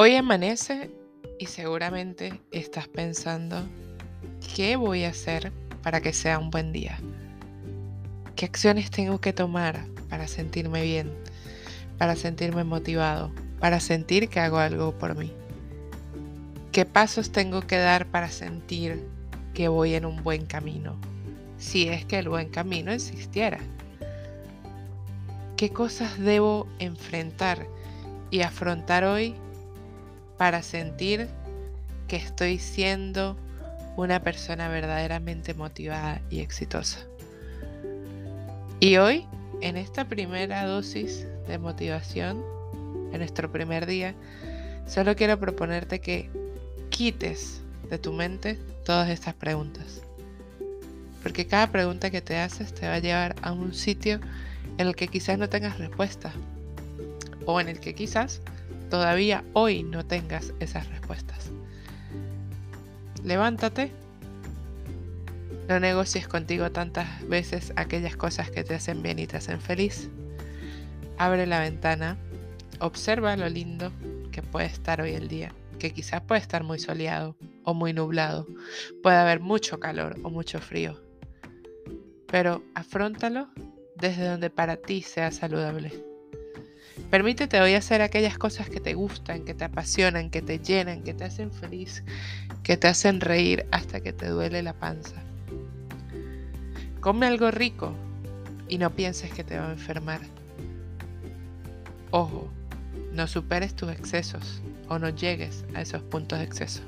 Hoy amanece y seguramente estás pensando, ¿qué voy a hacer para que sea un buen día? ¿Qué acciones tengo que tomar para sentirme bien, para sentirme motivado, para sentir que hago algo por mí? ¿Qué pasos tengo que dar para sentir que voy en un buen camino? Si es que el buen camino existiera. ¿Qué cosas debo enfrentar y afrontar hoy para sentir que estoy siendo una persona verdaderamente motivada y exitosa. Y hoy, en esta primera dosis de motivación, en nuestro primer día, solo quiero proponerte que quites de tu mente todas estas preguntas. Porque cada pregunta que te haces te va a llevar a un sitio en el que quizás no tengas respuesta. O en el que quizás todavía hoy no tengas esas respuestas. Levántate. No negocies contigo tantas veces aquellas cosas que te hacen bien y te hacen feliz. Abre la ventana. Observa lo lindo que puede estar hoy el día, que quizás puede estar muy soleado o muy nublado. Puede haber mucho calor o mucho frío. Pero afrontalo desde donde para ti sea saludable. Permítete hoy hacer aquellas cosas que te gustan, que te apasionan, que te llenan, que te hacen feliz, que te hacen reír hasta que te duele la panza. Come algo rico y no pienses que te va a enfermar. Ojo, no superes tus excesos o no llegues a esos puntos de exceso.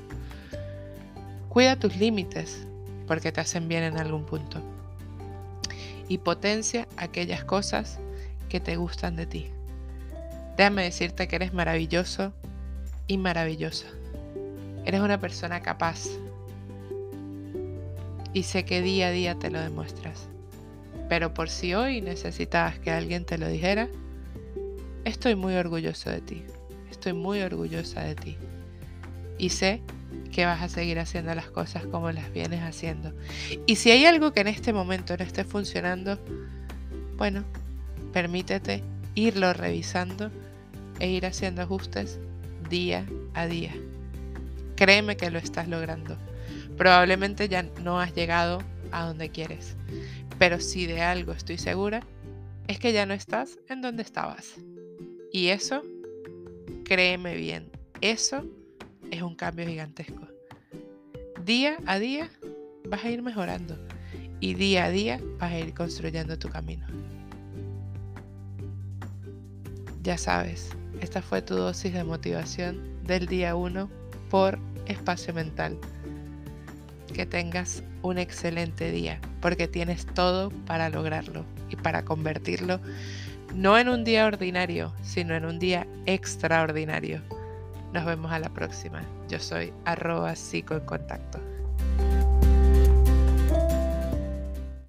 Cuida tus límites porque te hacen bien en algún punto. Y potencia aquellas cosas que te gustan de ti. Déjame decirte que eres maravilloso y maravillosa. Eres una persona capaz. Y sé que día a día te lo demuestras. Pero por si hoy necesitabas que alguien te lo dijera, estoy muy orgulloso de ti. Estoy muy orgullosa de ti. Y sé que vas a seguir haciendo las cosas como las vienes haciendo. Y si hay algo que en este momento no esté funcionando, bueno, permítete irlo revisando e ir haciendo ajustes día a día. Créeme que lo estás logrando. Probablemente ya no has llegado a donde quieres, pero si de algo estoy segura, es que ya no estás en donde estabas. Y eso, créeme bien, eso es un cambio gigantesco. Día a día vas a ir mejorando y día a día vas a ir construyendo tu camino. Ya sabes, esta fue tu dosis de motivación del día 1 por espacio mental. Que tengas un excelente día, porque tienes todo para lograrlo y para convertirlo no en un día ordinario, sino en un día extraordinario. Nos vemos a la próxima. Yo soy arroba psico en contacto.